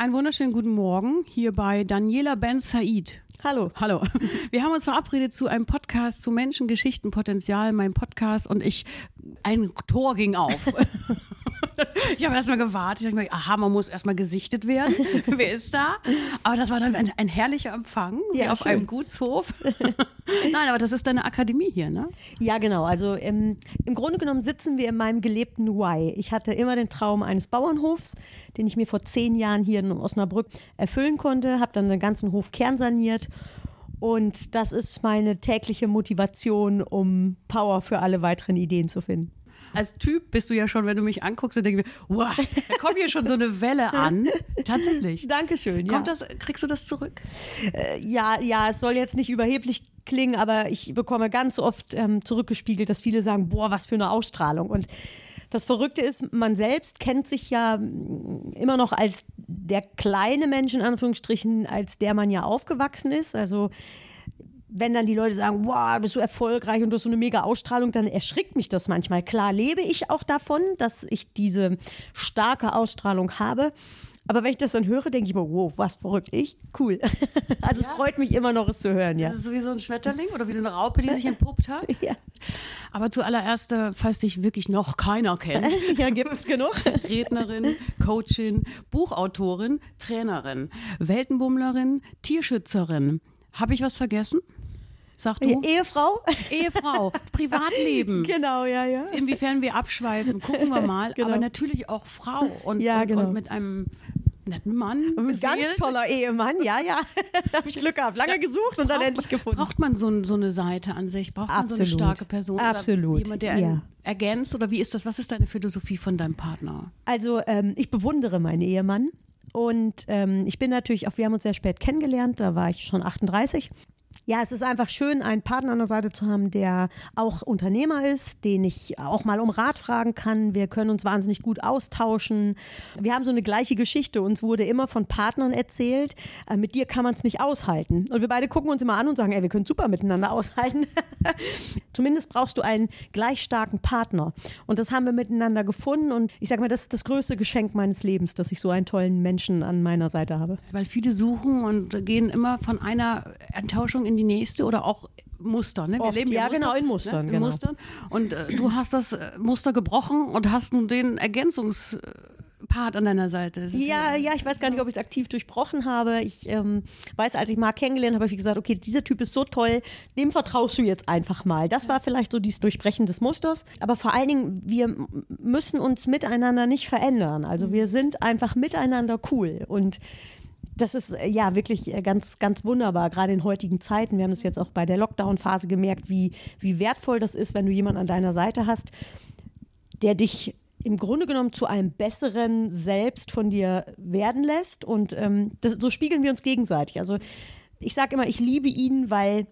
Einen wunderschönen guten Morgen hier bei Daniela Ben Said. Hallo. Hallo. Wir haben uns verabredet zu einem Podcast zu Menschen, Geschichten, Potenzial, mein Podcast und ich, ein Tor ging auf. ich habe erstmal gewartet. Ich habe gedacht, aha, man muss erstmal gesichtet werden. Wer ist da? Aber das war dann ein, ein herrlicher Empfang, Ja, auf schön. einem Gutshof. Nein, aber das ist deine Akademie hier, ne? Ja, genau. Also im, im Grunde genommen sitzen wir in meinem gelebten Why. Ich hatte immer den Traum eines Bauernhofs, den ich mir vor zehn Jahren hier in Osnabrück erfüllen konnte, habe dann den ganzen Hof kernsaniert. Und das ist meine tägliche Motivation, um Power für alle weiteren Ideen zu finden. Als Typ bist du ja schon, wenn du mich anguckst, und denkst, mir, wow, da kommt hier schon so eine Welle an. Tatsächlich. Dankeschön. Ja. Kommt das, kriegst du das zurück? ja, ja, es soll jetzt nicht überheblich klingen, aber ich bekomme ganz oft ähm, zurückgespiegelt, dass viele sagen, boah, was für eine Ausstrahlung. Und das Verrückte ist, man selbst kennt sich ja mm, immer noch als der kleine Mensch in Anführungsstrichen, als der man ja aufgewachsen ist. Also wenn dann die Leute sagen, wow, bist du erfolgreich und du hast so eine mega Ausstrahlung, dann erschrickt mich das manchmal. Klar lebe ich auch davon, dass ich diese starke Ausstrahlung habe. Aber wenn ich das dann höre, denke ich mir, wow, was verrückt ich? Cool. Also es freut mich immer noch, es zu hören, ja. Das ist wie so ein Schmetterling oder wie so eine Raupe, die sich entpuppt hat. Ja, Aber zuallererst, äh, falls dich wirklich noch keiner kennt, ja gibt es genug. Rednerin, Coachin, Buchautorin, Trainerin, Weltenbummlerin, Tierschützerin. Habe ich was vergessen? Sag du? Ehefrau? Ehefrau, Privatleben. Genau, ja, ja. Inwiefern wir abschweifen, gucken wir mal. Genau. Aber natürlich auch Frau und, Ja, und, genau. und mit einem netten Mann. Ein ganz toller Ehemann, ja, ja. da habe ich Glück gehabt. Lange gesucht und dann Braucht- endlich gefunden. Braucht man so, so eine Seite an sich? Braucht man so eine Absolut. starke Person? Absolut, jemand, der ja. einen ergänzt? Oder wie ist das? Was ist deine Philosophie von deinem Partner? Also ähm, ich bewundere meinen Ehemann und ähm, ich bin natürlich auch, wir haben uns sehr spät kennengelernt, da war ich schon 38. Ja, es ist einfach schön, einen Partner an der Seite zu haben, der auch Unternehmer ist, den ich auch mal um Rat fragen kann. Wir können uns wahnsinnig gut austauschen. Wir haben so eine gleiche Geschichte. Uns wurde immer von Partnern erzählt, äh, mit dir kann man es nicht aushalten. Und wir beide gucken uns immer an und sagen, ey, wir können super miteinander aushalten. Zumindest brauchst du einen gleich starken Partner. Und das haben wir miteinander gefunden. Und ich sage mal, das ist das größte Geschenk meines Lebens, dass ich so einen tollen Menschen an meiner Seite habe. Weil viele suchen und gehen immer von einer Enttäuschung in die nächste oder auch Muster. Ne? Wir Oft, leben ja, genau, in Mustern, Ne? In genau. Mustern. Und äh, du hast das äh, Muster gebrochen und hast nun den Ergänzungspart an deiner Seite. Ja, ja, ich weiß gar nicht, ob ich es aktiv durchbrochen habe. Ich ähm, weiß, als ich Marc kennengelernt habe, habe ich gesagt, okay, dieser Typ ist so toll, dem vertraust du jetzt einfach mal. Das war vielleicht so dieses Durchbrechen des Musters. Aber vor allen Dingen, wir müssen uns miteinander nicht verändern. Also wir sind einfach miteinander cool. Und das ist äh, ja wirklich äh, ganz, ganz wunderbar, gerade in heutigen Zeiten. Wir haben das jetzt auch bei der Lockdown-Phase gemerkt, wie, wie wertvoll das ist, wenn du jemanden an deiner Seite hast, der dich im Grunde genommen zu einem besseren Selbst von dir werden lässt. Und ähm, das, so spiegeln wir uns gegenseitig. Also ich sage immer, ich liebe ihn, weil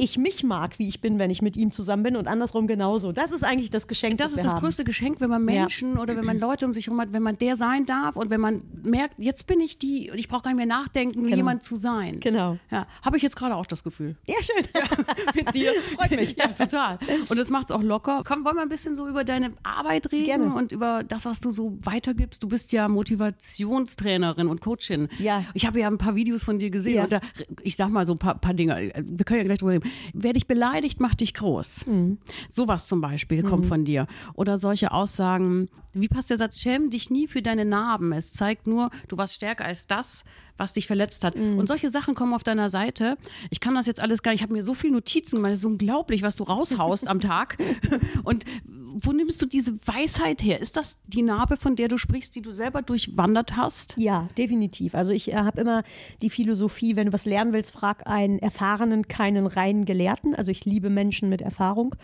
ich mich mag, wie ich bin, wenn ich mit ihm zusammen bin und andersrum genauso. Das ist eigentlich das Geschenk, Das das, ist das haben. größte Geschenk, wenn man Menschen oder wenn man Leute um sich herum hat, wenn man der sein darf und wenn man merkt, jetzt bin ich die und ich brauche gar nicht mehr nachdenken, Genau. jemand zu sein. Genau. Ja, habe ich jetzt gerade auch das Gefühl. Ja, schön. Mit dir. Freut mich. Ja, total. Und das macht es auch locker. Komm, wollen wir ein bisschen so über deine Arbeit reden Gerne. und über das, was du so weitergibst. Du bist ja Motivationstrainerin und Coachin. Ja. Ich habe ja ein paar Videos von dir gesehen Ja. und da, ich sag mal so ein paar, paar Dinge. Wir können ja gleich drüber reden. Wer dich beleidigt, macht dich groß. Mhm. Sowas zum Beispiel kommt von dir. Oder solche Aussagen, wie passt der Satz, schäm dich nie für deine Narben. Es zeigt nur, du warst stärker als das, was dich verletzt hat. Mhm. Und solche Sachen kommen auf deiner Seite. Ich kann das jetzt alles gar nicht, ich habe mir so viele Notizen gemacht, es ist unglaublich, was du raushaust am Tag. Und wo nimmst du diese Weisheit her? Ist das die Narbe, von der du sprichst, die du selber durchwandert hast? Ja, definitiv. Also ich äh, habe immer die Philosophie, wenn du was lernen willst, frag einen Erfahrenen, keinen reinen Gelehrten. Also ich liebe Menschen mit Erfahrung.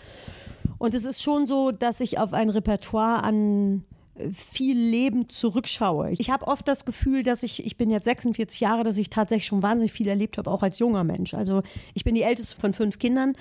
Und es ist schon so, dass ich auf ein Repertoire an äh, viel Leben zurückschaue. Ich habe oft das Gefühl, dass ich, ich bin jetzt 46 Jahre, dass ich tatsächlich schon wahnsinnig viel erlebt habe, auch als junger Mensch. Also ich bin die älteste von fünf Kindern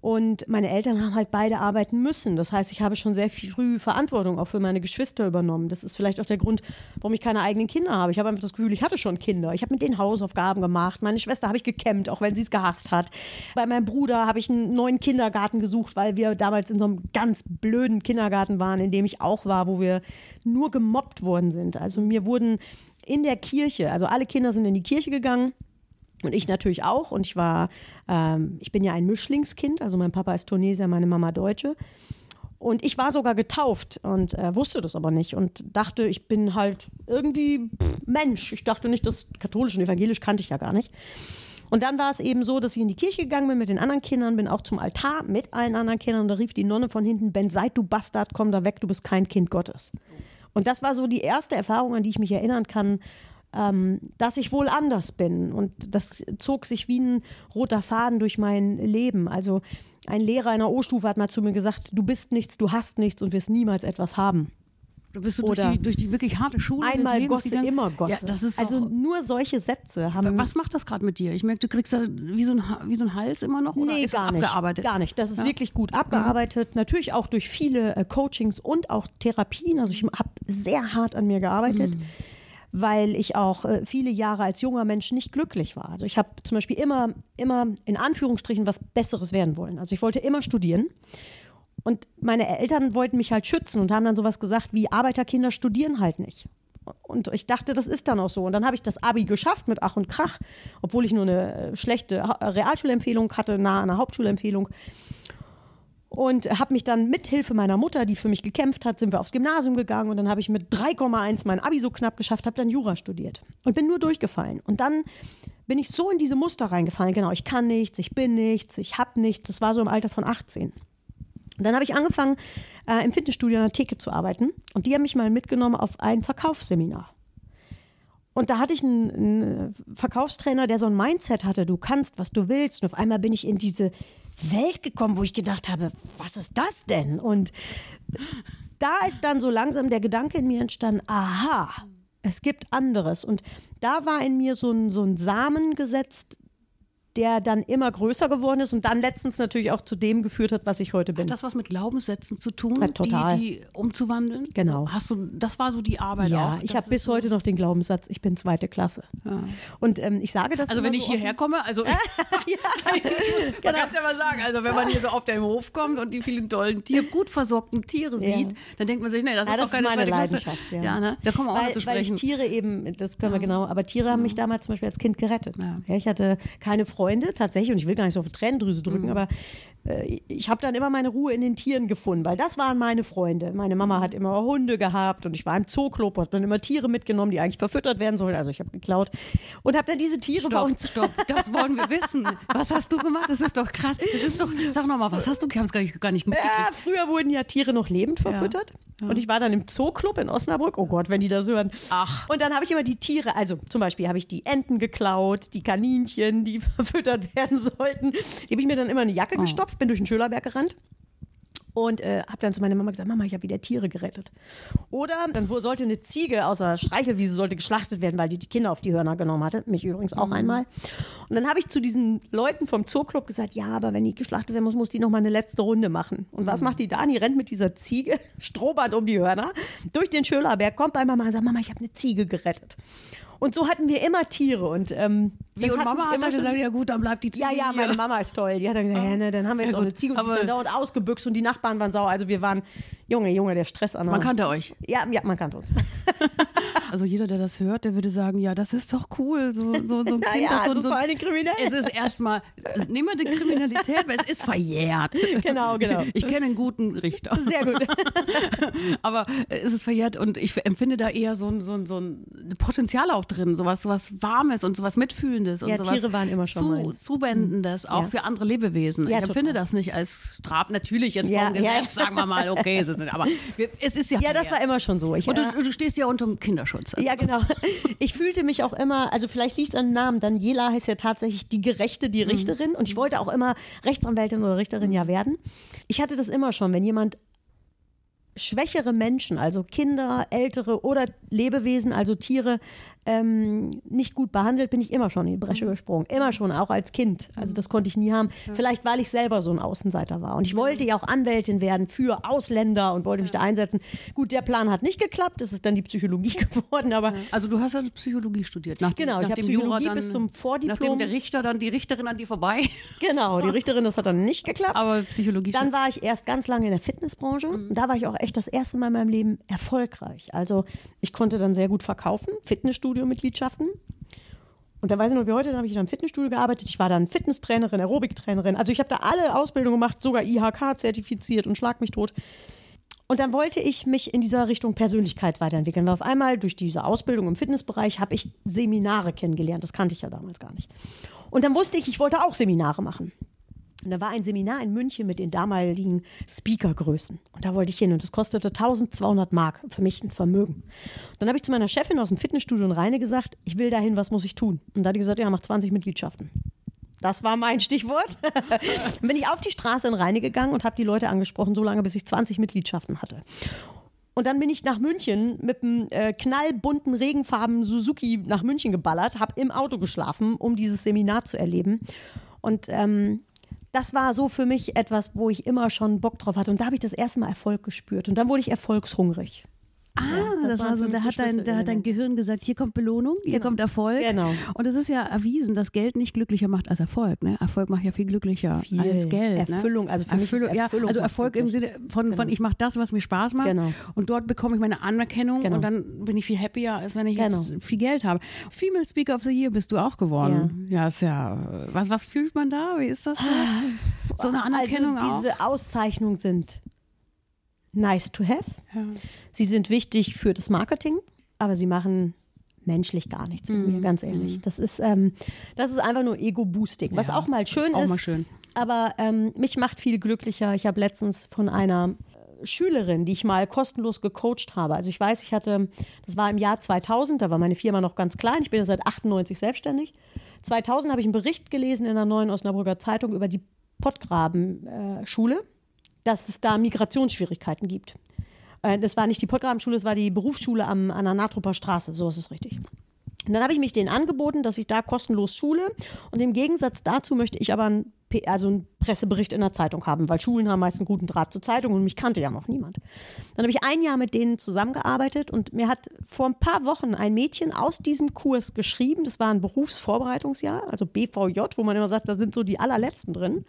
Und meine Eltern haben halt beide arbeiten müssen. Das heißt, ich habe schon sehr früh Verantwortung auch für meine Geschwister übernommen. Das ist vielleicht auch der Grund, warum ich keine eigenen Kinder habe. Ich habe einfach das Gefühl, ich hatte schon Kinder. Ich habe mit denen Hausaufgaben gemacht. Meine Schwester habe ich gekämmt, auch wenn sie es gehasst hat. Bei meinem Bruder habe ich einen neuen Kindergarten gesucht, weil wir damals in so einem ganz blöden Kindergarten waren, in dem ich auch war, wo wir nur gemobbt worden sind. Also mir wurden in der Kirche, also alle Kinder sind in die Kirche gegangen und ich natürlich auch. Und ich war, ähm, ich bin ja ein Mischlingskind. Also mein Papa ist Tunesier, meine Mama Deutsche. Und ich war sogar getauft und äh, wusste das aber nicht und dachte, ich bin halt irgendwie pff, Mensch. Ich dachte nicht, das katholisch und evangelisch kannte ich ja gar nicht. Und dann war es eben so, dass ich in die Kirche gegangen bin mit den anderen Kindern, bin auch zum Altar mit allen anderen Kindern und da rief die Nonne von hinten, Ben seid du Bastard, komm da weg, du bist kein Kind Gottes. Und das war so die erste Erfahrung, an die ich mich erinnern kann, ähm, dass ich wohl anders bin. Und das zog sich wie ein roter Faden durch mein Leben. Also ein Lehrer einer O-Stufe hat mal zu mir gesagt, du bist nichts, du hast nichts und wirst niemals etwas haben. Du bist du durch die, durch die wirklich harte Schule. Einmal Gosse, gegangen? immer Gosse. Ja, also nur solche Sätze haben. was macht das gerade mit dir? Ich merke, du kriegst da wie so ein, wie so ein Hals immer noch oder Nee, ist gar das abgearbeitet? nicht. Gar nicht. Das ist Ja. wirklich gut abgearbeitet. Natürlich auch durch viele äh, Coachings und auch Therapien. Also ich habe sehr hart an mir gearbeitet. Mhm. Weil ich auch äh, viele Jahre als junger Mensch nicht glücklich war. Also ich habe zum Beispiel immer, immer in Anführungsstrichen was Besseres werden wollen. Also ich wollte immer studieren. Und meine Eltern wollten mich halt schützen und haben dann sowas gesagt wie Arbeiterkinder studieren halt nicht. Und ich dachte, das ist dann auch so. Und dann habe ich das Abi geschafft mit Ach und Krach, obwohl ich nur eine schlechte Realschulempfehlung hatte, nah an einer Hauptschulempfehlung. Und habe mich dann mit Hilfe meiner Mutter, die für mich gekämpft hat, sind wir aufs Gymnasium gegangen und dann habe ich mit 3,1 mein Abi so knapp geschafft, habe dann Jura studiert und bin nur durchgefallen. Und dann bin ich so in diese Muster reingefallen, genau, ich kann nichts, ich bin nichts, ich habe nichts. Das war so im Alter von 18. Und dann habe ich angefangen, äh, im Fitnessstudio an der Theke zu arbeiten. Und die haben mich mal mitgenommen auf ein Verkaufsseminar. Und da hatte ich einen, einen Verkaufstrainer, der so ein Mindset hatte, du kannst, was du willst. Und auf einmal bin ich in diese Welt gekommen, wo ich gedacht habe, was ist das denn? Und da ist dann so langsam der Gedanke in mir entstanden, aha, es gibt anderes. Und da war in mir so ein, so ein Samen gesetzt, der dann immer größer geworden ist und dann letztens natürlich auch zu dem geführt hat, was ich heute bin. Hat das was mit Glaubenssätzen zu tun, Ja, total. Die, die umzuwandeln? Genau. So, hast du, das war so die Arbeit ja, auch. ich habe bis so- heute noch den Glaubenssatz, ich bin zweite Klasse. Und ähm, ich sage das Also wenn ich so hierher komme, also man Genau. kann es ja mal sagen, also wenn man hier so auf den Hof kommt und die vielen tollen Tiere, gut versorgten Tiere Ja. sieht, dann denkt man sich, nee, das Ja, ist das doch keine ist meine zweite Klasse. Ja, Ja, ne? Da kommen wir auch weil, noch zu Weil ich sprechen. Tiere eben, das können wir genau, aber Tiere haben mich damals zum Beispiel als Kind gerettet. Ja. Ja, ich hatte keine Freunde tatsächlich und ich will gar nicht so auf die Tränendrüse drücken, Mhm. aber äh, ich habe dann immer meine Ruhe in den Tieren gefunden, weil das waren meine Freunde. Meine Mama hat immer Hunde gehabt und ich war im Zooclub und habe dann immer Tiere mitgenommen, die eigentlich verfüttert werden sollen. Also ich habe geklaut und habe dann diese Tiere bei Stopp, uns stopp, das wollen wir wissen. Was hast du gemacht? Das ist doch krass. Das ist doch, sag nochmal, was hast du? Ich habe es gar nicht, gar nicht Ja, mitgekriegt. früher wurden ja Tiere noch lebend verfüttert. Und ich war dann im Zooclub in Osnabrück. Oh Gott, wenn die das hören. Ach. Und dann habe ich immer die Tiere, also zum Beispiel habe ich die Enten geklaut, die Kaninchen, die verfüttert werden sollten. Die habe ich mir dann immer in eine Jacke Oh. gestopft, bin durch den Schölerberg gerannt. Und äh, habe dann zu meiner Mama gesagt, Mama, ich habe wieder Tiere gerettet. Oder dann wo- sollte eine Ziege aus der Streichelwiese sollte geschlachtet werden, weil die die Kinder auf die Hörner genommen hatte. Mich übrigens auch einmal. Und dann habe ich zu diesen Leuten vom Zooclub gesagt, ja, aber wenn die geschlachtet werden muss, muss die noch mal eine letzte Runde machen. Und was macht die da? Die rennt mit dieser Ziege, Strohband um die Hörner, durch den Schölerberg, kommt bei Mama und sagt, Mama, ich habe eine Ziege gerettet. Und so hatten wir immer Tiere. Und, ähm, Wie, und Mama hat dann gesagt, ja gut, dann bleibt die Ziege ja, ja, meine Mama ist toll. Die hat dann gesagt, ja, ne, dann haben wir jetzt Ja, auch eine Ziege und die ist dann dauernd ausgebüxt und die Nachbarn waren sauer. Also wir waren, Junge, Junge, der Stress an. Man kannte euch. Ja, ja, man kannte uns. Also jeder, der das hört, der würde sagen, ja, das ist doch cool. So, so, so ein Kind, ja, das so, ist so vor Dingen kriminell. Es ist erstmal, nehmen wir die Kriminalität, weil es ist verjährt. Genau, genau. Ich kenne einen guten Richter. Sehr gut. Aber es ist verjährt und ich empfinde da eher so ein, so ein, so ein Potenzial auch drin, sowas, sowas Warmes und sowas Mitfühlendes und Ja, sowas Tiere waren immer schon zu, meins. Zuwendendes, auch Ja. für andere Lebewesen. Ja, ich empfinde total. das nicht als Straf, natürlich jetzt vom Gesetz, sagen wir mal, okay, es ist nicht, aber es ist ja Ja, das war immer schon so. Ich, Und du, äh, du stehst ja unter dem Kinderschutz. Also ja, genau. Ich fühlte mich auch immer, also vielleicht liegt es an Namen, Daniela heißt ja tatsächlich die Gerechte, die Mhm. Richterin. Und ich wollte auch immer Rechtsanwältin oder Richterin ja werden. Ich hatte das immer schon, wenn jemand schwächere Menschen, also Kinder, Ältere oder Lebewesen, also Tiere, ähm, nicht gut behandelt, bin ich immer schon in die Bresche Mhm. gesprungen. Immer schon, auch als Kind. Also das konnte ich nie haben. Vielleicht, weil ich selber so ein Außenseiter war. Und ich wollte ja auch Anwältin werden für Ausländer und wollte mich da einsetzen. Gut, der Plan hat nicht geklappt. Es ist dann die Psychologie geworden, aber Also du hast ja Psychologie studiert. Nach, Genau, ich nach hab dem Psychologie Jura bis zum Vordiplom. Nachdem der Richter dann, die Richterin an dir vorbei. genau, die Richterin, das hat dann nicht geklappt. Aber Psychologie Dann war ich erst ganz lange in der Fitnessbranche und da war ich auch echt das erste Mal in meinem Leben erfolgreich. Also ich konnte dann sehr gut verkaufen, Fitnessstudio-Mitgliedschaften. Und da weiß ich noch, wie heute, da habe ich in einem Fitnessstudio gearbeitet. Ich war dann Fitnesstrainerin, Aerobiktrainerin. Also ich habe da alle Ausbildungen gemacht, sogar IHK zertifiziert und schlag mich tot. Und dann wollte ich mich in dieser Richtung Persönlichkeit weiterentwickeln. Weil auf einmal durch diese Ausbildung im Fitnessbereich habe ich Seminare kennengelernt. Das kannte ich ja damals gar nicht. Und dann wusste ich, ich wollte auch Seminare machen. Und da war ein Seminar in München mit den damaligen Speakergrößen. Und da wollte ich hin und das kostete 1200 Mark. Für mich ein Vermögen. Und dann habe ich zu meiner Chefin aus dem Fitnessstudio in Rheine gesagt, ich will dahin, was muss ich tun? Und da hat die gesagt, ja, mach 20 Mitgliedschaften. Das war mein Stichwort. dann bin ich auf die Straße in Rheine gegangen und habe die Leute angesprochen, so lange, bis ich 20 Mitgliedschaften hatte. Und dann bin ich nach München mit einem äh, knallbunten Regenfarben Suzuki nach München geballert, habe im Auto geschlafen, um dieses Seminar zu erleben. Und ähm, das war so für mich etwas, wo ich immer schon Bock drauf hatte. Und da habe ich das erste Mal Erfolg gespürt. Und dann wurde ich erfolgshungrig. Ah, das das, waren war so, da hat, dein, da hat dein Gehirn gesagt, hier kommt Belohnung, hier kommt Erfolg. Genau. Und es ist ja erwiesen, dass Geld nicht glücklicher macht als Erfolg. Ne? Erfolg macht ja viel glücklicher Viel. als Geld. Erfüllung, ne? also für mich ist Erfüllung ja, also Erfolg im. Sinne von, von ich mache das, was mir Spaß macht. Genau. Und dort bekomme ich meine Anerkennung Genau. und dann bin ich viel happier, als wenn ich Genau. jetzt viel Geld habe. Female Speaker of the Year bist du auch geworden. Ja, ist ja. Was, was fühlt man da? Wie ist das so? So eine Anerkennung also auch. diese Auszeichnungen sind nice to have. Sie sind wichtig für das Marketing, aber sie machen menschlich gar nichts mit Mhm. mir, ganz ehrlich. Das ist, ähm, das ist einfach nur Ego-Boosting, was Ja, auch mal schön auch ist. mal schön. Aber ähm, mich macht viel glücklicher. Ich habe letztens von einer äh, Schülerin, die ich mal kostenlos gecoacht habe. Also ich weiß, ich hatte, das war im Jahr 2000, da war meine Firma noch ganz klein. Ich bin ja seit 98 selbstständig. 2000 habe ich einen Bericht gelesen in der Neuen Osnabrücker Zeitung über die Pottgraben-Schule, dass es da Migrationsschwierigkeiten gibt. Äh, Das war nicht die Pottgrabenschule, es war die Berufsschule am, an der Natrupper Straße, so ist es richtig. Und dann habe ich mich denen angeboten, dass ich da kostenlos schule. Und im Gegensatz dazu möchte ich aber einen, also einen Pressebericht in der Zeitung haben, weil Schulen haben meist einen guten Draht zur Zeitung und mich kannte ja noch niemand. Dann habe ich ein Jahr mit denen zusammengearbeitet und mir hat vor ein paar Wochen ein Mädchen aus diesem Kurs geschrieben. Das war ein Berufsvorbereitungsjahr, also BVJ, wo man immer sagt, da sind so die allerletzten drin.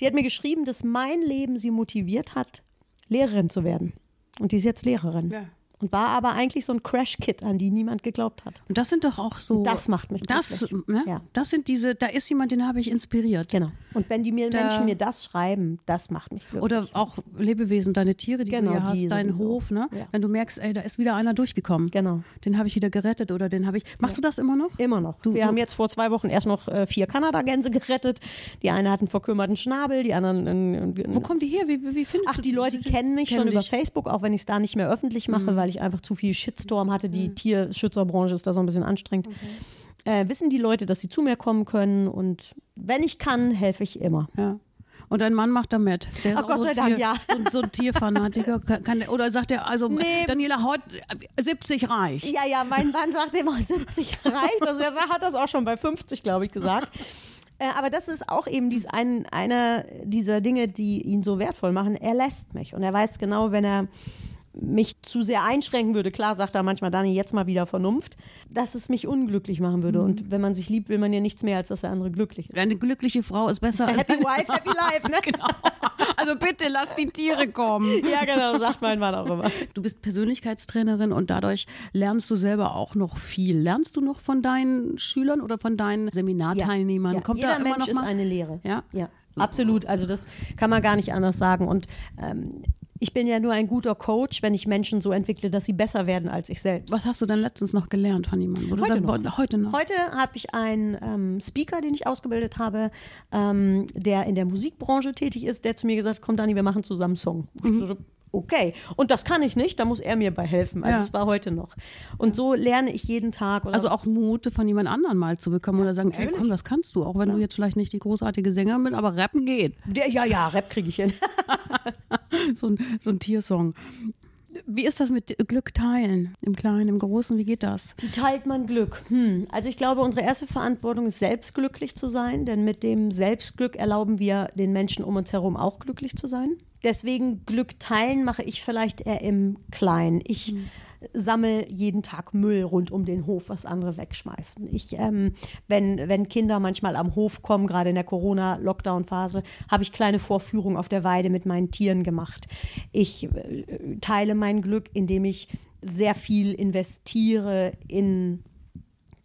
Die hat mir geschrieben, dass mein Leben sie motiviert hat, Lehrerin zu werden. Und die ist jetzt Lehrerin. Ja. Und war aber eigentlich so ein Crash-Kit, an die niemand geglaubt hat. Und das sind doch auch so. Das macht mich das, glücklich. ne? Ja. das sind diese, da ist jemand, den habe ich inspiriert. Genau. Und wenn die mir Da- Menschen mir das schreiben, das macht mich glücklich. Oder auch Lebewesen, deine Tiere, die Genau, du hier die hast, deinen. Hof, ne? Ja. Wenn du merkst, ey, da ist wieder einer durchgekommen. Genau. Den habe ich wieder gerettet oder den habe ich. Machst du das immer noch? Immer noch. Du- Wir du- haben jetzt vor zwei Wochen erst noch äh, vier Kanadagänse gerettet. Die eine hat einen verkümmerten Schnabel, die anderen. einen- einen- Wo kommen die her? Wie, wie findest Ach, du die Leute kennen mich schon kennen über dich. Facebook, auch wenn ich es da nicht mehr öffentlich mache, weil ich einfach zu viel Shitstorm hatte. Die Tierschützerbranche ist da so ein bisschen anstrengend. Äh, wissen die Leute, dass sie zu mir kommen können und wenn ich kann, helfe ich immer. Ja. Und dein Mann macht da mit. Der Ach, Gott so sei ein Dank, Tier, ja. So, so ein Tierfanatiker. Kann, kann, oder sagt er, also Nee. Daniela, heute äh, 70 reicht. Ja, ja, mein Mann sagt immer 70 reicht. Also er hat das auch schon bei 50, glaube ich, gesagt. Äh, Aber das ist auch eben dies ein, einer dieser Dinge, die ihn so wertvoll machen. Er lässt mich und er weiß genau, wenn er mich zu sehr einschränken würde, klar sagt er manchmal, Dani, jetzt mal wieder Vernunft, dass es mich unglücklich machen würde. Und wenn man sich liebt, will man ja nichts mehr, als dass der andere glücklich ist. Eine glückliche Frau ist besser als Happy wife, happy life, ne? Genau. Also bitte lass die Tiere kommen. Ja, genau, sagt mein Mann auch immer. Du bist Persönlichkeitstrainerin und dadurch lernst du selber auch noch viel. Lernst du noch von deinen Schülern oder von deinen Seminarteilnehmern? Ja, Kommt jeder da immer Mensch noch ist mal? eine Lehre. Ja? ja, absolut. Also das kann man gar nicht anders sagen. Und ähm, ich bin ja nur ein guter Coach, wenn ich Menschen so entwickle, dass sie besser werden als ich selbst. Was hast du denn letztens noch gelernt von jemandem? Heute sagst, noch. Heute noch. Heute habe ich einen ähm, Speaker, den ich ausgebildet habe, ähm, der in der Musikbranche tätig ist, der zu mir gesagt hat, komm Dani, wir machen zusammen einen Song. So, Okay, und das kann ich nicht, da muss er mir bei helfen. Also Ja. es war heute noch. Und so lerne ich jeden Tag. Also auch Mut von jemand anderem mal zu bekommen oder sagen, ey komm, das kannst du, auch wenn du jetzt vielleicht nicht die großartige Sängerin bist, aber rappen geht. der, ja, ja, Rap kriege ich hin. so, ein, so ein Tiersong. Wie ist das mit Glück teilen? Im Kleinen, im Großen, wie geht das? Wie teilt man Glück? Hm. Also ich glaube, unsere erste Verantwortung ist, selbst glücklich zu sein, denn mit dem Selbstglück erlauben wir den Menschen um uns herum auch glücklich zu sein. Deswegen Glück teilen mache ich vielleicht eher im Kleinen. Ich hm sammle jeden Tag Müll rund um den Hof, was andere wegschmeißen. Ich, ähm, wenn, wenn Kinder manchmal am Hof kommen, gerade in der Corona-Lockdown-Phase, habe ich kleine Vorführungen auf der Weide mit meinen Tieren gemacht. Ich äh, teile mein Glück, indem ich sehr viel investiere in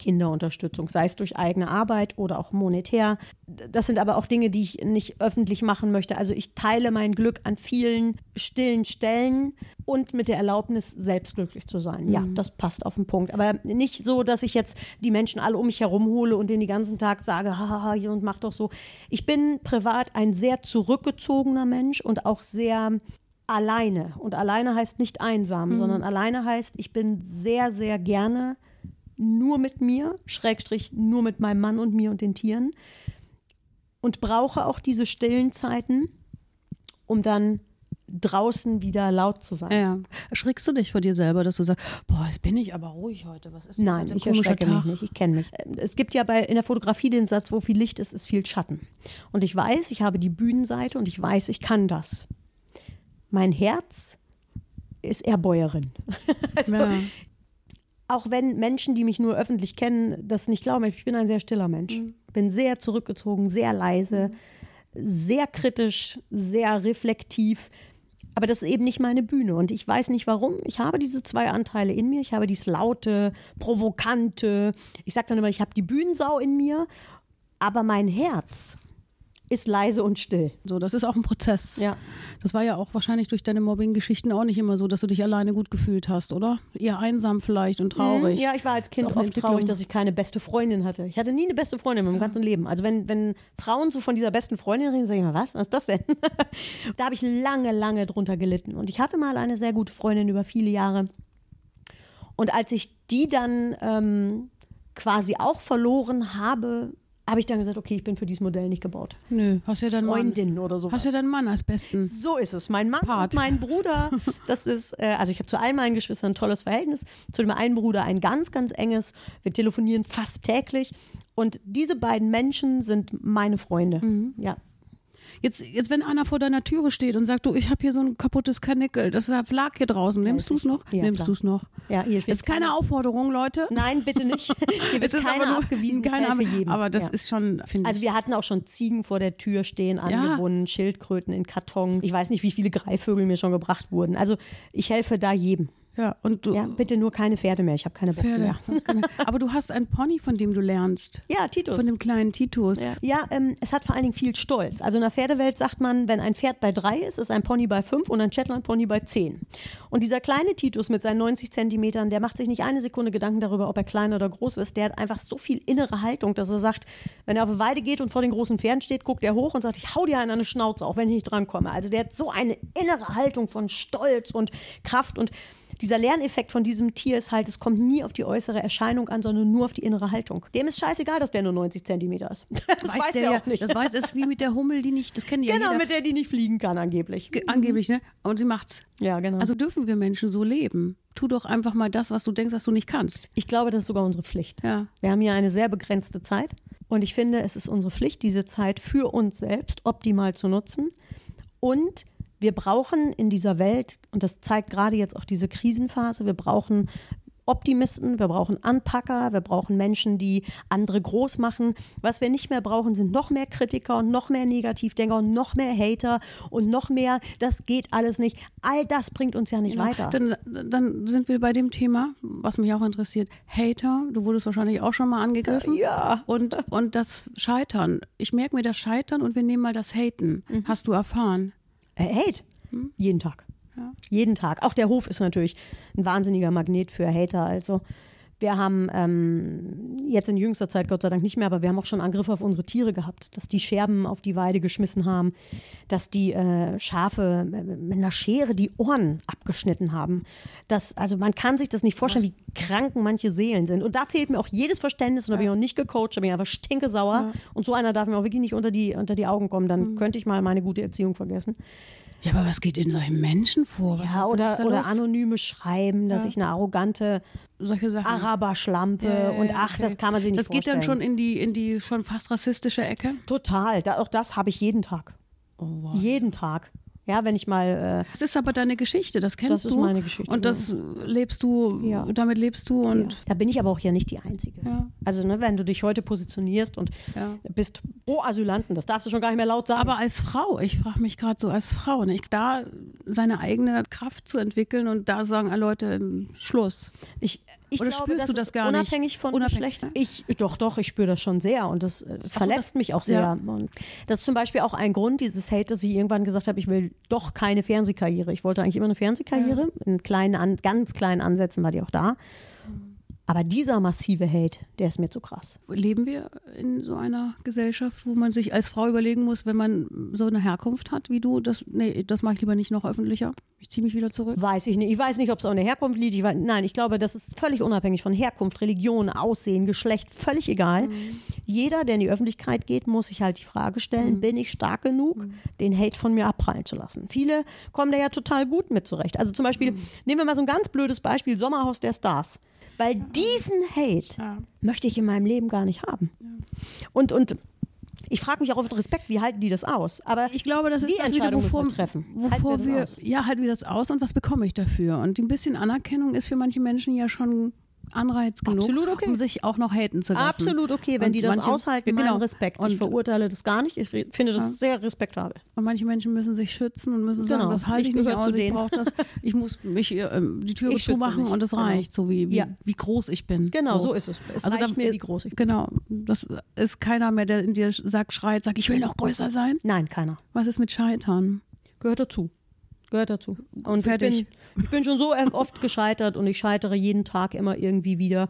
Kinderunterstützung, sei es durch eigene Arbeit oder auch monetär. Das sind aber auch Dinge, die ich nicht öffentlich machen möchte. Also ich teile mein Glück an vielen stillen Stellen und mit der Erlaubnis, selbst glücklich zu sein. Ja, mhm. das passt auf den Punkt. Aber nicht so, dass ich jetzt die Menschen alle um mich herum hole und den die ganzen Tag sage, haha, hier und mach doch so. Ich bin privat ein sehr zurückgezogener Mensch und auch sehr alleine. Und alleine heißt nicht einsam, mhm. sondern alleine heißt, ich bin sehr, sehr gerne nur mit mir, Schrägstrich nur mit meinem Mann und mir und den Tieren. Und brauche auch diese stillen Zeiten, um dann draußen wieder laut zu sein. Ja. Erschrickst du dich vor dir selber, dass du sagst, boah, jetzt bin ich aber ruhig heute. Was ist das Nein, ich erschrecke mich nicht. Ich kenne mich. Es gibt ja bei, in der Fotografie den Satz, wo viel Licht ist, ist viel Schatten. Und ich weiß, ich habe die Bühnenseite und ich weiß, ich kann das. Mein Herz ist eher Bäuerin. also ja auch wenn Menschen, die mich nur öffentlich kennen, das nicht glauben, ich bin ein sehr stiller Mensch. Mhm. Bin sehr zurückgezogen, sehr leise, sehr kritisch, sehr reflektiv. Aber das ist eben nicht meine Bühne. Und ich weiß nicht warum. Ich habe diese zwei Anteile in mir. Ich habe dieses laute, provokante. Ich sage dann immer, ich habe die Bühnensau in mir. Aber mein Herz ist leise und still. So, das ist auch ein Prozess. Ja. Das war ja auch wahrscheinlich durch deine Mobbing-Geschichten auch nicht immer so, dass du dich alleine gut gefühlt hast, oder? Eher einsam vielleicht und traurig. Ja, ich war als Kind oft traurig, dass ich keine beste Freundin hatte. Ich hatte nie eine beste Freundin in meinem ja. ganzen Leben. Also wenn, wenn Frauen so von dieser besten Freundin reden, sage ich mal, was? Was ist das denn? da habe ich lange, lange drunter gelitten. Und ich hatte mal eine sehr gute Freundin über viele Jahre. Und als ich die dann ähm, quasi auch verloren habe, habe ich dann gesagt, okay, ich bin für dieses Modell nicht gebaut. Nö, hast ja deinen Freundin Mann. oder so. Hast ja deinen Mann als besten. So ist es. Mein Mann Part. und mein Bruder, das ist, äh, also ich habe zu allen meinen Geschwistern ein tolles Verhältnis, zu dem einen Bruder ein ganz, ganz enges. Wir telefonieren fast täglich. Und diese beiden Menschen sind meine Freunde. Mhm. Ja. Jetzt, jetzt, wenn einer vor deiner Türe steht und sagt, du, ich habe hier so ein kaputtes Kanickel, das lag hier draußen, nimmst du es noch? Ja, nimmst du es noch? Ja, hier ist keine keiner, Aufforderung, Leute. Nein, bitte nicht. Hier wird keiner nur, abgewiesen, keiner, jedem. Aber das ja. ist schon, Also wir hatten auch schon Ziegen vor der Tür stehen, angebunden. Schildkröten in Karton. Ich weiß nicht, wie viele Greifvögel mir schon gebracht wurden. Also ich helfe da jedem. Ja, und du. Ja, bitte nur keine Pferde mehr. Ich habe keine Boxen mehr. Aber du hast einen Pony, von dem du lernst. Ja, Titus. Von dem kleinen Titus. Ja, ja ähm, es hat vor allen Dingen viel Stolz. Also in der Pferdewelt sagt man, wenn ein Pferd bei drei ist, ist ein Pony bei fünf und ein Shetland Pony bei zehn. Und dieser kleine Titus mit seinen 90 Zentimetern, der macht sich nicht eine Sekunde Gedanken darüber, ob er klein oder groß ist. Der hat einfach so viel innere Haltung, dass er sagt, wenn er auf eine Weide geht und vor den großen Pferden steht, guckt er hoch und sagt, ich hau dir einen an eine Schnauze, auch wenn ich nicht drankomme. Also der hat so eine innere Haltung von Stolz und Kraft und dieser Lerneffekt von diesem Tier ist halt, es kommt nie auf die äußere Erscheinung an, sondern nur auf die innere Haltung. Dem ist scheißegal, dass der nur 90 Zentimeter ist. Das weiß, weiß der, der auch nicht. Das weiß, das ist wie mit der Hummel, die nicht, das kennen die Genau, ja mit der, die nicht fliegen kann, angeblich. Ge angeblich, ne? Und sie macht's. Ja, genau. Also dürfen wir Menschen so leben. Tu doch einfach mal das, was du denkst, dass du nicht kannst. Ich glaube, das ist sogar unsere Pflicht. Ja. Wir haben hier eine sehr begrenzte Zeit. Und ich finde, es ist unsere Pflicht, diese Zeit für uns selbst optimal zu nutzen und wir brauchen in dieser Welt, und das zeigt gerade jetzt auch diese Krisenphase, wir brauchen Optimisten, wir brauchen Anpacker, wir brauchen Menschen, die andere groß machen. Was wir nicht mehr brauchen, sind noch mehr Kritiker und noch mehr Negativdenker und noch mehr Hater und noch mehr, das geht alles nicht. All das bringt uns ja nicht genau. weiter. Dann, dann, sind wir bei dem Thema, was mich auch interessiert. Hater, du wurdest wahrscheinlich auch schon mal angegriffen. Ja. Und, und das Scheitern. Ich merke mir das Scheitern und wir nehmen mal das Haten. Mhm. Hast du erfahren? Äh, Hate. Hm? Jeden Tag. Ja. Jeden Tag. Auch der Hof ist natürlich ein wahnsinniger Magnet für Hater. Also wir haben ähm, jetzt in jüngster Zeit Gott sei Dank nicht mehr, aber wir haben auch schon Angriffe auf unsere Tiere gehabt, dass die Scherben auf die Weide geschmissen haben, dass die äh, Schafe äh, mit einer Schere die Ohren abgeschnitten haben. Das, also man kann sich das nicht vorstellen, wie kranken manche Seelen sind. Und da fehlt mir auch jedes Verständnis und da bin ich auch nicht gecoacht, da bin ich einfach stinkesauer. Ja. Und so einer darf mir auch wirklich nicht unter die, unter die Augen kommen, dann mhm. könnte ich mal meine gute Erziehung vergessen. Ja, aber was geht in solchen Menschen vor? Was Ja, oder, oder los? anonyme Schreiben, dass ich eine arrogante. Araberschlampe Ja, ja, und ja, ach, okay. das kann man sich nicht Das geht vorstellen. dann schon in die, in die schon fast rassistische Ecke. Total. Da, auch das habe ich jeden Tag. Oh, Jeden Tag. Ja, wenn ich mal. Das ist aber deine Geschichte, das kennst Das du. ist meine Geschichte, Und das lebst du, Ja. damit lebst du Äh, und da bin ich aber auch ja nicht die Einzige. Ja. Also, ne, wenn du dich heute positionierst und Ja. bist pro Asylanten, das darfst du schon gar nicht mehr laut sagen. Aber als Frau, ich frage mich gerade so als Frau, nicht da seine eigene Kraft zu entwickeln und da sagen ah, Leute, Schluss. Ich, ich Oder glaube, spürst das du das gar nicht? unabhängig von Unabhängig, Geschlecht. ne? Ich doch, doch, ich spüre das schon sehr und das äh, verletzt das- mich auch sehr. ja. Und das ist zum Beispiel auch ein Grund dieses Hate, dass ich irgendwann gesagt habe, ich will doch keine Fernsehkarriere. Ich wollte eigentlich immer eine Fernsehkarriere. In kleinen, an, ganz kleinen Ansätzen war die auch da. Aber dieser massive Hate, der ist mir zu krass. Leben wir in so einer Gesellschaft, wo man sich als Frau überlegen muss, wenn man so eine Herkunft hat wie du, das, nee, das mache ich lieber nicht noch öffentlicher. Ich ziehe mich wieder zurück. Weiß ich nicht. Ich weiß nicht, ob es an der Herkunft liegt. Ich weiß, nein, ich glaube, das ist völlig unabhängig von Herkunft, Religion, Aussehen, Geschlecht, völlig egal. Jeder, der in die Öffentlichkeit geht, muss sich halt die Frage stellen, bin ich stark genug, den Hate von mir abprallen zu lassen? Viele kommen da ja total gut mit zurecht. Also zum Beispiel, nehmen wir mal so ein ganz blödes Beispiel, Sommerhaus der Stars. Weil diesen Hate Ja. möchte ich in meinem Leben gar nicht haben. Und, und ich frage mich auch oft Respekt, wie halten die das aus? Aber Ich glaube, das ist die das wieder, Entscheidung müssen wovor, wir treffen. Wovor wir wir, ja, halten wir das aus und was bekomme ich dafür? Und ein bisschen Anerkennung ist für manche Menschen ja schon Anreiz genug, Absolut okay. um sich auch noch haten zu lassen. Absolut okay, wenn Und die das manche- aushalten, ja, genau. Respekt. ich Und, verurteile das gar nicht. Ich finde das sehr respektabel. und manche Menschen müssen sich schützen und müssen Genau. sagen, das halte Ich ich, nicht aus, ich brauche das, ich muss mich äh, ähm, die Türe Ich zumachen und es Genau. reicht, so wie, wie, Ja. wie groß ich bin. Genau, so ist es. Es reicht da- mir, wie groß ich bin. Genau, das ist keiner mehr, der in dir sagt, schreit, sagt, ich will noch größer sein. Nein, keiner. Was ist mit Scheitern? Gehört dazu. Gehört dazu. Und ich Fertig. bin, ich bin schon so oft gescheitert und ich scheitere jeden Tag immer irgendwie wieder.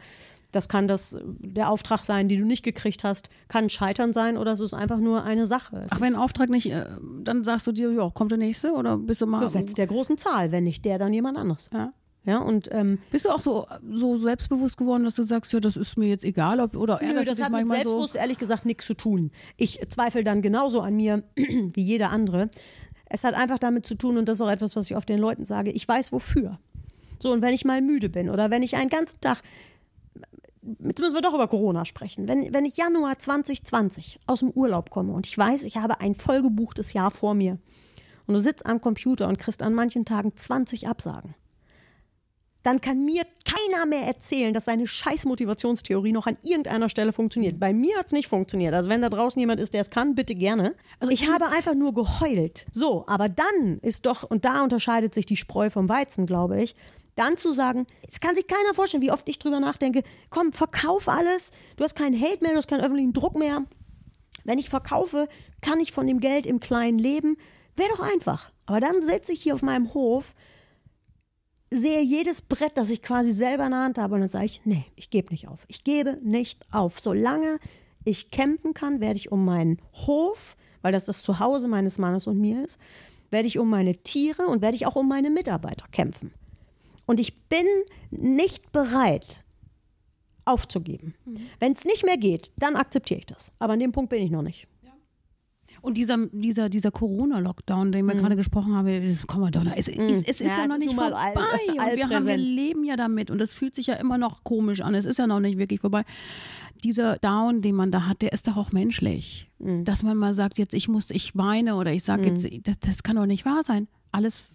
Das kann das der Auftrag sein, den du nicht gekriegt hast, kann Scheitern sein oder es ist einfach nur eine Sache. Es Ach, wenn ein Auftrag nicht, äh, dann sagst du dir, ja, kommt der nächste oder bist du mal. Gesetz der großen Zahl, wenn nicht der, dann jemand anderes. Ja. Ja, und ähm, Bist du auch so, so selbstbewusst geworden, dass du sagst, ja, das ist mir jetzt egal, ob, oder Nö, das hat mit manchmal so? Selbstbewusst ehrlich gesagt nichts zu tun. Ich zweifle dann genauso an mir wie jeder andere. Es hat einfach damit zu tun, und das ist auch etwas, was ich oft den Leuten sage, ich weiß wofür. So, und wenn ich mal müde bin oder wenn ich einen ganzen Tag, jetzt müssen wir doch über Corona sprechen, wenn, wenn ich Januar 2020 aus dem Urlaub komme und ich weiß, ich habe ein vollgebuchtes Jahr vor mir und du sitzt am Computer und kriegst an manchen Tagen 20 Absagen, dann kann mir keiner mehr erzählen, dass seine scheiß Motivationstheorie noch an irgendeiner Stelle funktioniert. Bei mir hat es nicht funktioniert. Also wenn da draußen jemand ist, der es kann, bitte gerne. Also ich habe einfach nur geheult. So, aber dann ist doch, und da unterscheidet sich die Spreu vom Weizen, glaube ich, dann zu sagen, jetzt kann sich keiner vorstellen, wie oft ich drüber nachdenke, komm, verkauf alles, du hast keinen Hate mehr, du hast keinen öffentlichen Druck mehr. Wenn ich verkaufe, kann ich von dem Geld im Kleinen leben. Wäre doch einfach. Aber dann sitze ich hier auf meinem Hof sehe jedes Brett, das ich quasi selber in der Hand habe und dann sage ich, nee, ich gebe nicht auf. Ich gebe nicht auf. Solange ich kämpfen kann, werde ich um meinen Hof, weil das das Zuhause meines Mannes und mir ist, werde ich um meine Tiere und werde ich auch um meine Mitarbeiter kämpfen. Und ich bin nicht bereit, aufzugeben. Wenn es nicht mehr geht, dann akzeptiere ich das. Aber an dem Punkt bin ich noch nicht. Und dieser, dieser, dieser Corona-Lockdown, den wir gerade gesprochen haben, das, komm mal doch, es, es, es ist Mhm. Ja, noch nicht mal all- vorbei. und wir, haben, wir leben ja damit und es fühlt sich ja immer noch komisch an. Es ist ja noch nicht wirklich vorbei. Dieser Down, den man da hat, der ist doch auch menschlich. Mhm. Dass man mal sagt, jetzt ich muss, ich weine oder ich sage jetzt, das, das kann doch nicht wahr sein. Alles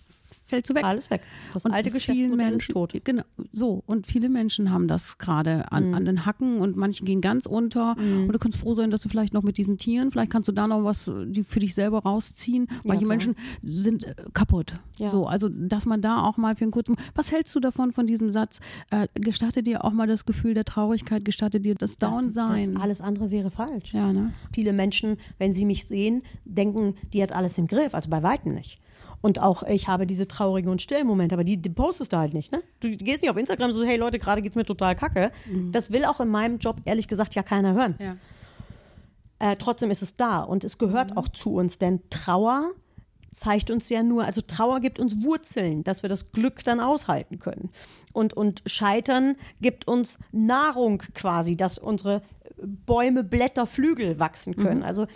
fällt so weg. Alles weg. Das Und alte Geschäftsmodell Menschen, ist tot. Genau, so. Und viele Menschen haben das gerade Mhm. an, an den Hacken und manche gehen ganz unter. Und du kannst froh sein, dass du vielleicht noch mit diesen Tieren, vielleicht kannst du da noch was für dich selber rausziehen. Manche klar. Menschen sind äh, kaputt. Ja. So, also dass man da auch mal für einen kurzen. Was hältst du davon von diesem Satz? Äh, gestatte dir auch mal das Gefühl der Traurigkeit, gestatte dir das Das, Down-Sein. das alles andere wäre falsch. ja, ne? Viele Menschen, wenn sie mich sehen, denken, die hat alles im Griff, also bei weitem nicht. Und auch ich habe diese traurigen und stillen Momente, aber die, die postest du halt nicht. Ne? Du gehst nicht auf Instagram und so, hey Leute, gerade geht's mir total kacke. Das will auch in meinem Job ehrlich gesagt ja keiner hören. Ja. Äh, trotzdem ist es da und es gehört auch zu uns, denn Trauer zeigt uns ja nur, also Trauer gibt uns Wurzeln, dass wir das Glück dann aushalten können. Und, und Scheitern gibt uns Nahrung quasi, dass unsere Bäume, Blätter, Flügel wachsen können. Also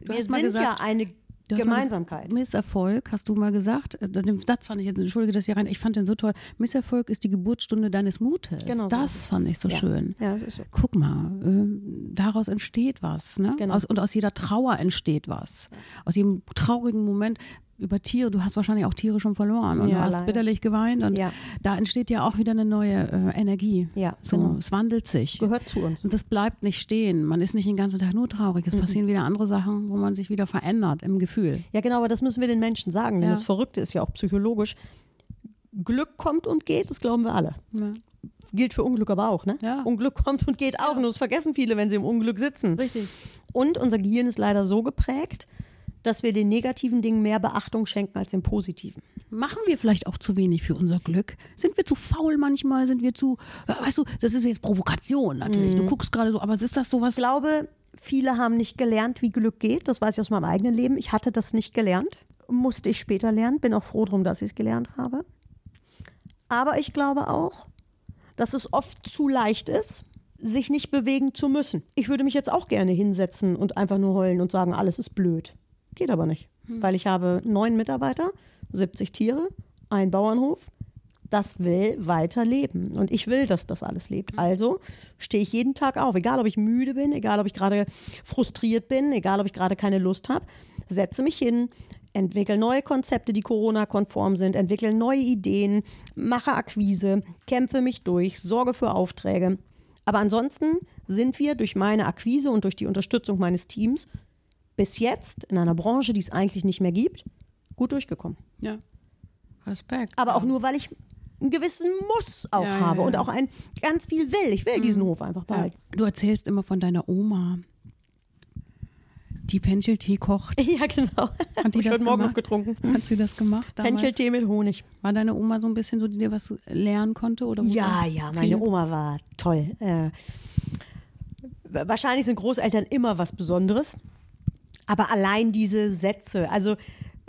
wir sind gesagt- ja eine Du Gemeinsamkeit. Misserfolg, hast du mal gesagt. Äh, Den Satz fand ich jetzt, entschuldige das hier rein, ich fand den so toll. Misserfolg ist die Geburtsstunde deines Mutes. Genau so das es. fand ich so Ja. schön. Ja, das ist so. Guck mal, äh, daraus entsteht was. Ne? Genau. Aus, und aus jeder Trauer entsteht was. Aus jedem traurigen Moment über Tiere, du hast wahrscheinlich auch Tiere schon verloren und Ja, du hast leider. bitterlich geweint und Ja. da entsteht ja auch wieder eine neue äh, Energie. Ja, so, genau. es wandelt sich. Gehört zu uns. Und das bleibt nicht stehen. Man ist nicht den ganzen Tag nur traurig. Es passieren wieder andere Sachen, wo man sich wieder verändert im Gefühl. Ja, genau, aber das müssen wir den Menschen sagen, denn Ja. das Verrückte ist ja auch psychologisch. Glück kommt und geht, das glauben wir alle. Ja. Gilt für Unglück aber auch, ne? Ja. Unglück kommt und geht auch, nur das vergessen viele, wenn sie im Unglück sitzen. Richtig. Und unser Gehirn ist leider so geprägt, dass wir den negativen Dingen mehr Beachtung schenken als den positiven. Machen wir vielleicht auch zu wenig für unser Glück? Sind wir zu faul manchmal? Sind wir zu, weißt du, das ist jetzt Provokation natürlich. Du guckst gerade so, aber ist das sowas? Ich glaube, viele haben nicht gelernt, wie Glück geht. Das weiß ich aus meinem eigenen Leben. Ich hatte das nicht gelernt. Musste ich später lernen. Bin auch froh drum, dass ich es gelernt habe. Aber ich glaube auch, dass es oft zu leicht ist, sich nicht bewegen zu müssen. Ich würde mich jetzt auch gerne hinsetzen und einfach nur heulen und sagen, alles ist blöd. Geht aber nicht, weil ich habe neun Mitarbeiter, 70 Tiere, einen Bauernhof. Das will weiter leben und ich will, dass das alles lebt. Also stehe ich jeden Tag auf, egal ob ich müde bin, egal ob ich gerade frustriert bin, egal ob ich gerade keine Lust habe, setze mich hin, entwickle neue Konzepte, die Corona-konform sind, entwickle neue Ideen, mache Akquise, kämpfe mich durch, sorge für Aufträge. Aber ansonsten sind wir durch meine Akquise und durch die Unterstützung meines Teams bis jetzt in einer Branche, die es eigentlich nicht mehr gibt, gut durchgekommen. Ja. Respekt. Aber auch nur, weil ich einen gewissen Muss auch Ja, ja, habe ja. und auch ein ganz viel will. Ich will diesen Hof einfach Ja. behalten. Du erzählst immer von deiner Oma, die Fencheltee kocht. Ja, genau. Hat die ich das heute Morgen noch getrunken. Hat sie das gemacht? Fencheltee mit Honig. War deine Oma so ein bisschen so, die dir was lernen konnte? Oder Ja, ja, meine Viel? Oma war toll. Äh, wahrscheinlich sind Großeltern immer was Besonderes. Aber allein diese Sätze, also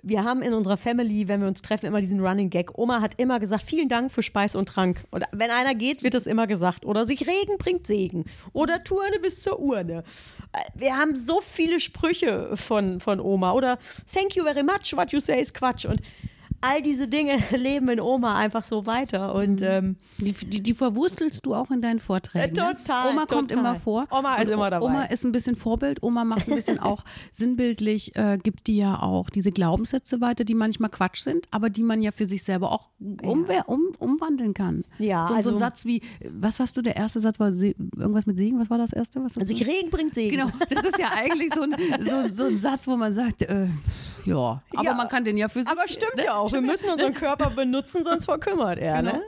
wir haben in unserer Family, wenn wir uns treffen, immer diesen Running Gag. Oma hat immer gesagt, vielen Dank für Speis und Trank. Und wenn einer geht, wird das immer gesagt. Oder sich Regen bringt Segen. Oder Turne bis zur Urne. Äh, Wir haben so viele Sprüche von, von Oma. Oder Thank you very much, what you say is Quatsch. Und all diese Dinge leben in Oma einfach so weiter. Und ähm, Die, die, die verwurstelst du auch in deinen Vorträgen. Äh, ne? total, Oma kommt total. immer vor. Oma ist immer dabei. Oma ist ein bisschen Vorbild. Oma macht ein bisschen auch sinnbildlich, äh, gibt dir ja auch diese Glaubenssätze weiter, die manchmal Quatsch sind, aber die man ja für sich selber auch um, um, umwandeln kann. Ja, so, so ein also- Satz wie, was hast du, der erste Satz war irgendwas mit Segen, was war das erste? Was also? Regen bringt Segen. Genau, das ist ja eigentlich so ein, so, so ein Satz, wo man sagt, äh, ja, aber Ja, man kann den ja für sich. Aber stimmt ne? ja auch. Wir müssen unseren Körper benutzen, sonst verkümmert er. Genau. Ne?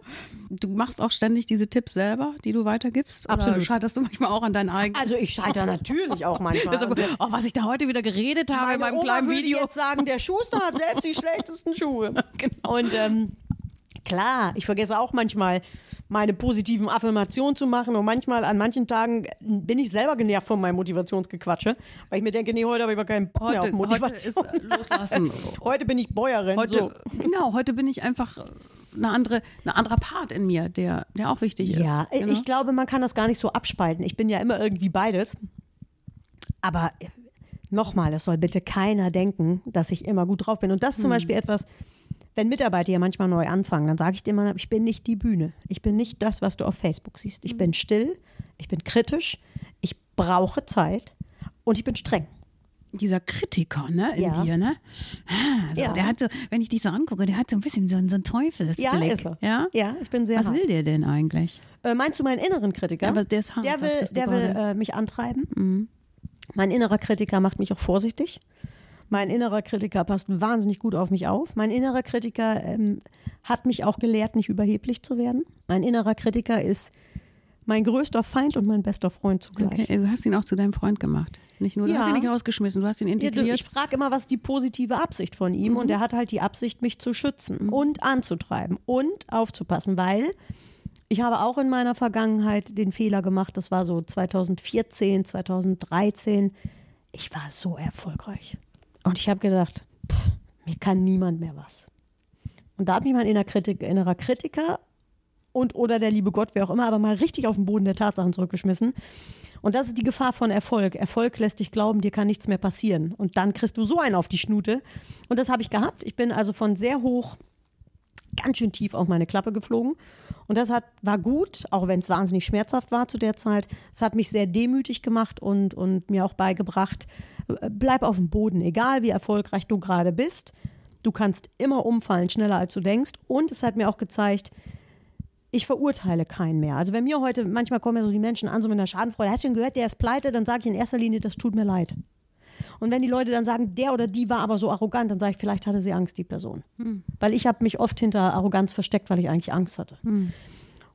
Du machst auch ständig diese Tipps selber, die du weitergibst? Absolut. Oder scheiterst du manchmal auch an deinen eigenen? Also ich scheitere natürlich auch manchmal. Aber, oh, was ich da heute wieder geredet habe in Meine meinem Oma kleinen würde Video. jetzt sagen, der Schuster hat selbst die schlechtesten Schuhe. Genau. Und ähm, klar, ich vergesse auch manchmal meine positiven Affirmationen zu machen und manchmal an manchen Tagen bin ich selber genervt von meinem Motivationsgequatsche, weil ich mir denke, nee, heute habe ich aber keinen Bock mehr auf Heute, heute Motivation. ist loslassen. Heute bin ich Bäuerin. Heute, so. genau, heute bin ich einfach eine andere, ein anderer Part in mir, der, der auch wichtig ist. Ja, Genau. ich glaube, man kann das gar nicht so abspalten. Ich bin ja immer irgendwie beides. Aber äh, nochmal, es soll bitte keiner denken, dass ich immer gut drauf bin. Und das ist zum Hm. Beispiel etwas, wenn Mitarbeiter ja manchmal neu anfangen, dann sage ich dir immer, ich bin nicht die Bühne. Ich bin nicht das, was du auf Facebook siehst. Ich bin still, ich bin kritisch, ich brauche Zeit und ich bin streng. dieser Kritiker ne, in Ja. dir, ne? Ah, so, Ja. Der hat so, wenn ich dich so angucke, der hat so ein bisschen so, einen- so einen Teufelsblick. Ja, ist er. Ja? Ja, ich bin sehr Was hart. will der denn eigentlich? Äh, meinst du meinen inneren Kritiker? Ja, aber der ist hart, Der will, der will. Mhm. äh, mich antreiben. Mein innerer Kritiker macht mich auch vorsichtig. Mein innerer Kritiker passt wahnsinnig gut auf mich auf. Mein innerer Kritiker ähm, hat mich auch gelehrt, nicht überheblich zu werden. Mein innerer Kritiker ist mein größter Feind und mein bester Freund zugleich. Okay, du hast ihn auch zu deinem Freund gemacht. Nicht nur, du Ja. hast ihn nicht rausgeschmissen, du hast ihn Ja, integriert. ich frage immer, was ist die positive Absicht von ihm und er hat halt die Absicht, mich zu schützen und anzutreiben und aufzupassen, weil ich habe auch in meiner Vergangenheit den Fehler gemacht, das war so 2014, 2013, ich war so erfolgreich und ich habe gedacht, pff, mir kann niemand mehr was. Und da hat mich mein innerer Kritiker, innerer Kritiker und oder der liebe Gott, wer auch immer, aber mal richtig auf den Boden der Tatsachen zurückgeschmissen. Und das ist die Gefahr von Erfolg. Erfolg lässt dich glauben, dir kann nichts mehr passieren. Und dann kriegst du so einen auf die Schnute. Und das habe ich gehabt. Ich bin also von sehr hoch ganz schön tief auf meine Klappe geflogen. Und das hat, war gut, auch wenn es wahnsinnig schmerzhaft war zu der Zeit. Es hat mich sehr demütig gemacht und, und mir auch beigebracht, bleib auf dem Boden, egal wie erfolgreich du gerade bist. Du kannst immer umfallen, schneller als du denkst. Und es hat mir auch gezeigt, ich verurteile keinen mehr. Also wenn mir heute, manchmal kommen ja so die Menschen an, so mit einer Schadenfreude, hast du ihn gehört, der ist pleite, dann sage ich in erster Linie, das tut mir leid. Und wenn die Leute dann sagen, der oder die war aber so arrogant, dann sage ich, vielleicht hatte sie Angst, die Person. Hm. Weil ich habe mich oft hinter Arroganz versteckt, weil ich eigentlich Angst hatte. Hm.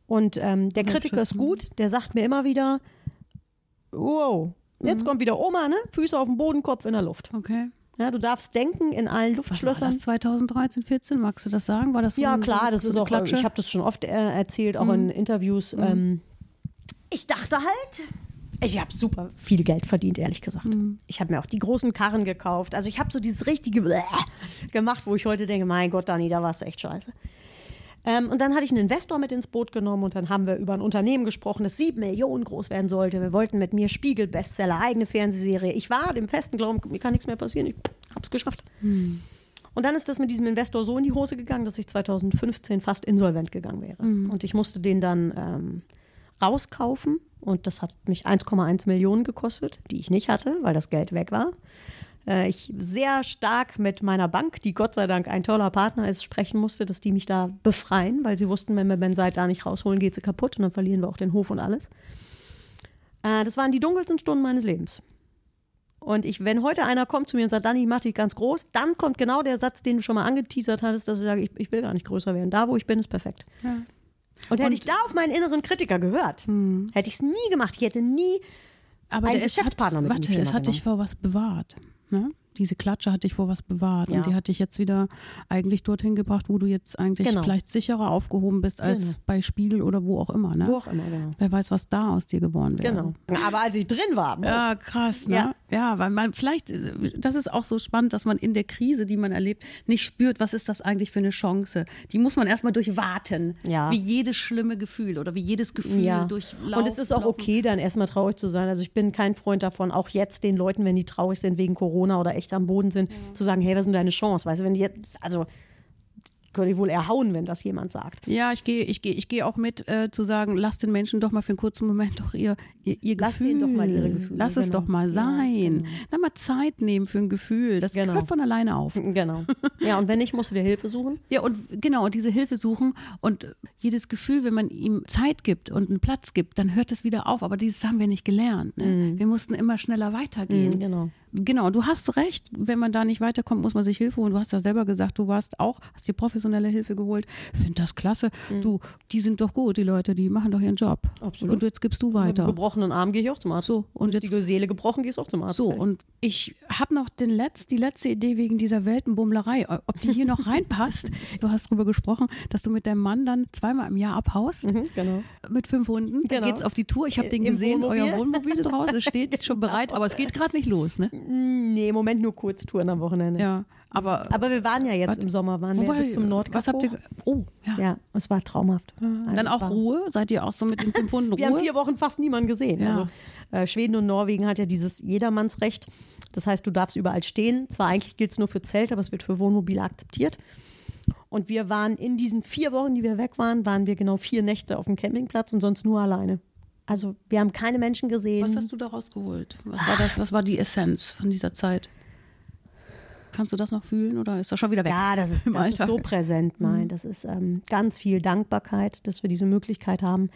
Und ähm, der Kritiker ist gut, der sagt mir immer wieder, wow, jetzt mhm. kommt wieder Oma, ne? Füße auf dem Boden, Kopf in der Luft. Okay. Ja, du darfst denken in allen Luftschlössern. Was war das 2013, 14? Magst du das sagen? War das so ja, klar, das ist auch, Klatsche? ich habe das schon oft äh, erzählt, auch mhm. in Interviews. Mhm. Ähm, ich dachte halt, ich habe super viel Geld verdient, ehrlich gesagt. Mhm. Ich habe mir auch die großen Karren gekauft. Also ich habe so dieses richtige Bläh gemacht, wo ich heute denke, mein Gott, Dani, da war es echt scheiße. Ähm, und dann hatte ich einen Investor mit ins Boot genommen und dann haben wir über ein Unternehmen gesprochen, das sieben Millionen groß werden sollte. Wir wollten mit mir Spiegel-Bestseller, eigene Fernsehserie. Ich war dem festen Glauben, mir kann nichts mehr passieren. Ich habe es geschafft. Mhm. Und dann ist das mit diesem Investor so in die Hose gegangen, dass ich 2015 fast insolvent gegangen wäre. Mhm. Und ich musste den dann ähm, rauskaufen und das hat mich 1,1 Millionen gekostet, die ich nicht hatte, weil das Geld weg war. Äh, ich sehr stark mit meiner Bank, die Gott sei Dank ein toller Partner ist, sprechen musste, dass die mich da befreien, weil sie wussten, wenn wir Ben Seid da nicht rausholen, geht sie kaputt und dann verlieren wir auch den Hof und alles. Äh, das waren die dunkelsten Stunden meines Lebens. Und ich, wenn heute einer kommt zu mir und sagt, Dani, ich mach dich ganz groß, dann kommt genau der Satz, den du schon mal angeteasert hattest, dass ich sage, ich, ich will gar nicht größer werden. Da, wo ich bin, ist perfekt. Ja. Und hätte ich da auf meinen inneren Kritiker gehört, hm. hätte ich es nie gemacht. Ich hätte nie aber einen Geschäftspartner hat, mit Warte, es hat dich vor was bewahrt. Ne? diese Klatsche hat dich vor was bewahrt ja. und die hat dich jetzt wieder eigentlich dorthin gebracht, wo du jetzt eigentlich genau. vielleicht sicherer aufgehoben bist als genau. bei Spiegel oder wo auch immer. Ne? Wo auch immer, genau. Wer weiß, was da aus dir geworden wäre. Genau. Aber als ich drin war. Ja, krass. Ne? Ja. Ja, weil man vielleicht, das ist auch so spannend, dass man in der Krise, die man erlebt, nicht spürt, was ist das eigentlich für eine Chance. Die muss man erstmal durchwarten. Ja. Wie jedes schlimme Gefühl oder wie jedes Gefühl ja. durchlaufen. Und es ist auch okay, dann erstmal traurig zu sein. Also ich bin kein Freund davon, auch jetzt den Leuten, wenn die traurig sind wegen Corona oder echt am Boden sind, ja. zu sagen, hey, was ist denn deine Chance? Weißt du, wenn die jetzt, also könnte ich wohl erhauen, wenn das jemand sagt. Ja, ich gehe ich geh, ich geh auch mit, äh, zu sagen, lass den Menschen doch mal für einen kurzen Moment doch ihr, ihr, ihr lass Gefühl. Lass denen doch mal ihre Gefühle. Lass genau. es doch mal sein. Ja, genau. Dann mal Zeit nehmen für ein Gefühl. Das genau. hört von alleine auf. Genau. Ja, und wenn nicht, musst du dir Hilfe suchen. Ja, und genau, und diese Hilfe suchen und jedes Gefühl, wenn man ihm Zeit gibt und einen Platz gibt, dann hört es wieder auf. Aber dieses haben wir nicht gelernt. Ne? Mhm. Wir mussten immer schneller weitergehen. Mhm, genau. Genau, du hast recht. Wenn man da nicht weiterkommt, muss man sich Hilfe holen. Du hast ja selber gesagt, du warst auch, hast dir professionelle Hilfe geholt. Ich finde das klasse. Mhm. Du, die sind doch gut, die Leute, die machen doch ihren Job. Absolut. Und jetzt gibst du weiter. Mit gebrochenen Arm gehe ich auch zum Arzt. So, und jetzt die Seele gebrochen, gehst du auch zum Arzt. So, und ich habe noch den Letz-, die letzte Idee wegen dieser Weltenbummlerei, ob die hier noch reinpasst. Du hast darüber gesprochen, dass du mit deinem Mann dann zweimal im Jahr abhaust. Mhm, genau. Mit fünf Hunden. Genau. Dann geht's auf die Tour. Ich habe den Im gesehen, Wohnmobil. euer Wohnmobil draußen steht schon bereit, aber es geht gerade nicht los, ne? Nee, Moment nur Kurztouren am Wochenende. Ja. Aber, aber wir waren ja jetzt warte, im Sommer, waren wir war bis zum Nordkap. Was habt ihr? Oh, ja. Ja, es war traumhaft. Ja, also dann auch Ruhe? Seid ihr auch so mit den fünf Hunden Ruhe? wir haben vier Wochen fast niemanden gesehen. Ja. Also, äh, Schweden und Norwegen hat ja dieses Jedermannsrecht. Das heißt, du darfst überall stehen. Zwar eigentlich gilt es nur für Zelt, aber es wird für Wohnmobile akzeptiert. Und wir waren in diesen vier Wochen, die wir weg waren, waren wir genau vier Nächte auf dem Campingplatz und sonst nur alleine. Also wir haben keine Menschen gesehen. Was hast du da rausgeholt? Was war das? Was war die Essenz von dieser Zeit? Kannst du das noch fühlen oder ist das schon wieder weg? Ja, das ist, das ist so präsent. Nein, mhm. das ist ähm, ganz viel Dankbarkeit, dass wir diese Möglichkeit haben.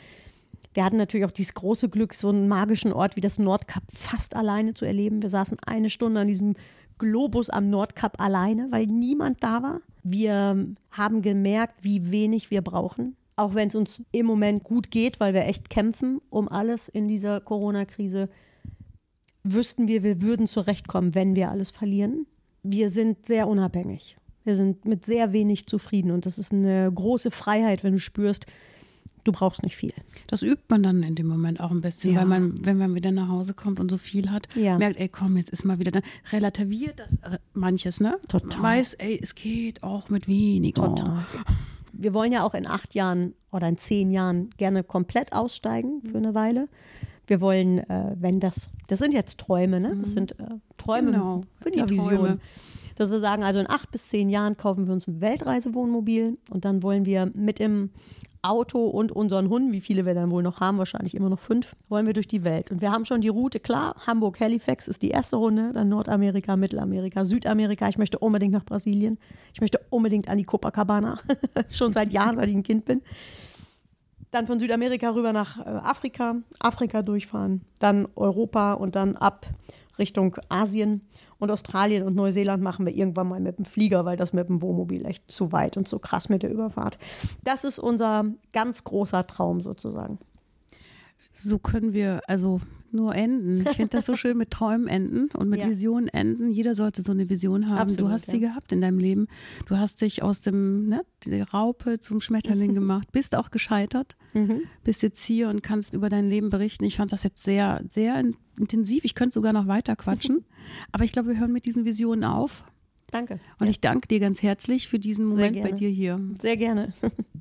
Wir hatten natürlich auch dieses große Glück, so einen magischen Ort wie das Nordkap fast alleine zu erleben. Wir saßen eine Stunde an diesem Globus am Nordkap alleine, weil niemand da war. Wir haben gemerkt, wie wenig wir brauchen. Auch wenn es uns im Moment gut geht, weil wir echt kämpfen um alles in dieser Corona-Krise, wüssten wir, wir würden zurechtkommen, wenn wir alles verlieren. Wir sind sehr unabhängig. Wir sind mit sehr wenig zufrieden und das ist eine große Freiheit, wenn du spürst, du brauchst nicht viel. Das übt man dann in dem Moment auch ein bisschen, ja. weil man, wenn man wieder nach Hause kommt und so viel hat, ja. merkt, ey, komm, jetzt ist mal wieder, dann relativiert das manches, ne? Total. Man weiß, ey, es geht auch mit weniger. Total wir wollen ja auch in acht Jahren oder in zehn Jahren gerne komplett aussteigen für eine Weile. Wir wollen, äh, wenn das, das sind jetzt Träume, ne? Das sind äh, Träume, Genau, die ja Träume. Visionen. Dass wir sagen, also in acht bis zehn Jahren kaufen wir uns ein Weltreisewohnmobil und dann wollen wir mit dem Auto und unseren Hunden, wie viele wir dann wohl noch haben, wahrscheinlich immer noch fünf, wollen wir durch die Welt. Und wir haben schon die Route klar. Hamburg-Halifax ist die erste Runde, dann Nordamerika, Mittelamerika, Südamerika. Ich möchte unbedingt nach Brasilien. Ich möchte unbedingt an die Copacabana. schon seit Jahren, seit ich ein Kind bin. Dann von Südamerika rüber nach äh, Afrika, Afrika durchfahren, dann Europa und dann ab Richtung Asien und Australien und Neuseeland machen wir irgendwann mal mit dem Flieger, weil das mit dem Wohnmobil echt zu weit und zu krass mit der Überfahrt. Das ist unser ganz großer Traum sozusagen. So können wir also nur enden. Ich finde das so schön mit Träumen enden und mit Ja. Visionen enden. Jeder sollte so eine Vision haben. Absolut, du hast sie ja. gehabt in deinem Leben. Du hast dich aus dem ne, Raupe zum Schmetterling gemacht, bist auch gescheitert, Mhm. bist jetzt hier und kannst über dein Leben berichten. Ich fand das jetzt sehr, sehr in- intensiv. Ich könnte sogar noch weiter quatschen. Aber ich glaube, wir hören mit diesen Visionen auf. Danke. Und ich danke dir ganz herzlich für diesen Moment bei dir hier. Sehr gerne.